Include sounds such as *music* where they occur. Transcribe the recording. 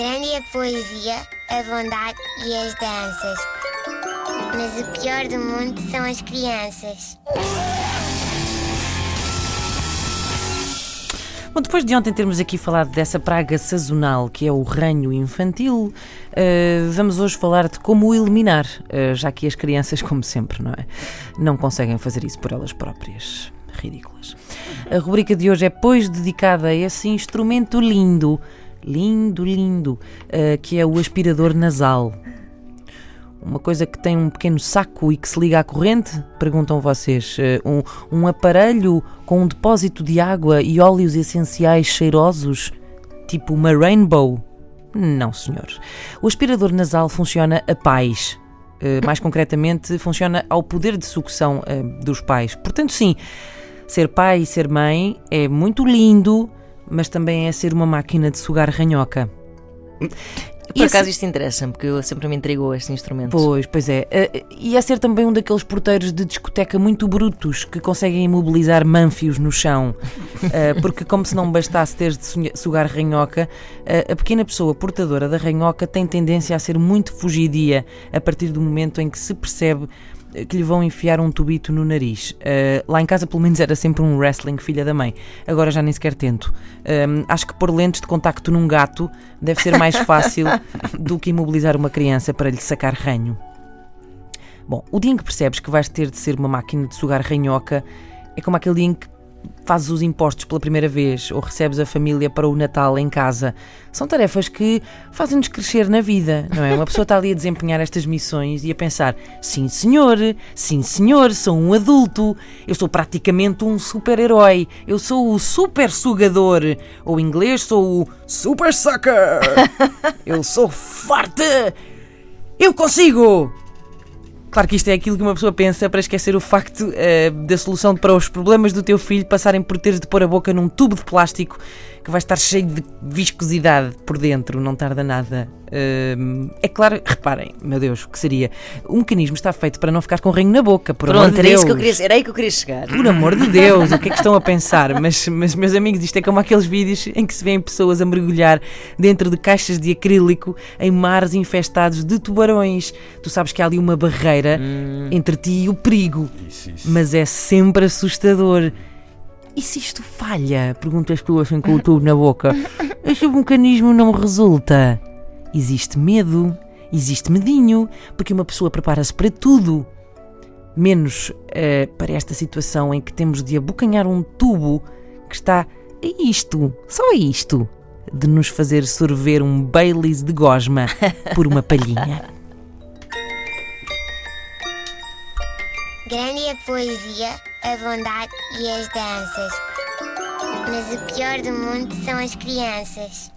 Grande é a poesia, a bondade e as danças. Mas o pior do mundo são as crianças. Bom, depois de ontem termos aqui falado dessa praga sazonal que é o ranho infantil, uh, vamos hoje falar de como o eliminar, uh, já que as crianças, como sempre, não é? Não conseguem fazer isso por elas próprias. Ridículas. A rubrica de hoje é, pois, dedicada a esse instrumento lindo, lindo, lindo, uh, que é o aspirador nasal. Uma coisa que tem um pequeno saco e que se liga à corrente? Perguntam vocês. Um, um aparelho com um depósito de água e óleos essenciais cheirosos? Tipo uma rainbow? Não, senhor. O aspirador nasal funciona a pais. Uh, mais concretamente, funciona ao poder de sucção uh, dos pais. Portanto, sim, ser pai e ser mãe é muito lindo, mas também é ser uma máquina de sugar ranhoca. Por acaso isto interessa-me, porque eu sempre me intrigou este instrumento. Pois, pois é. Uh, e é ser também um daqueles porteiros de discoteca muito brutos que conseguem imobilizar manfios no chão. Uh, *laughs* porque, como se não bastasse ter de sugar ranhoca, a pequena pessoa portadora da ranhoca tem tendência a ser muito fugidia a partir do momento em que se percebe que lhe vão enfiar um tubito no nariz. Uh, lá em casa, pelo menos, era sempre um wrestling filha da mãe. Agora já nem sequer tento. Uh, acho que pôr lentes de contacto num gato deve ser mais fácil *laughs* do que imobilizar uma criança para lhe sacar ranho. Bom, o dia em que percebes que vais ter de ser uma máquina de sugar ranhoca é como aquele dia em que fazes os impostos pela primeira vez ou recebes a família para o Natal em casa. São tarefas que fazem-nos crescer na vida, não é? Uma pessoa está ali a desempenhar estas missões e a pensar: sim, senhor, sim, senhor, sou um adulto, eu sou praticamente um super-herói, eu sou o super sugador, ou em inglês sou o super sucker, *laughs* eu sou forte, eu consigo! Claro que isto é aquilo que uma pessoa pensa para esquecer o facto uh, da solução para os problemas do teu filho passarem por teres de pôr a boca num tubo de plástico que vai estar cheio de viscosidade por dentro, não tarda nada Uh, é claro, reparem, meu Deus, o que seria? O mecanismo está feito para não ficar com ranho na boca. Por Pronto, amor de era, Deus. Isso que queria, era aí que eu queria chegar. Por amor de Deus, o que é que estão a pensar? Mas, mas, meus amigos, isto é como aqueles vídeos em que se vêem pessoas a mergulhar dentro de caixas de acrílico em mares infestados de tubarões. Tu sabes que há ali uma barreira hum. entre ti e o perigo. Isso, isso. Mas é sempre assustador. E se isto falha? Perguntam as pessoas com o tubo na boca. *laughs* Este mecanismo não resulta. Existe medo, existe medinho, porque uma pessoa prepara-se para tudo, menos uh, para esta situação em que temos de abocanhar um tubo que está a isto, só a isto, de nos fazer sorver um Baileys de gosma por uma palhinha. *laughs* Grande a poesia, a bondade e as danças. Mas o pior do mundo são as crianças.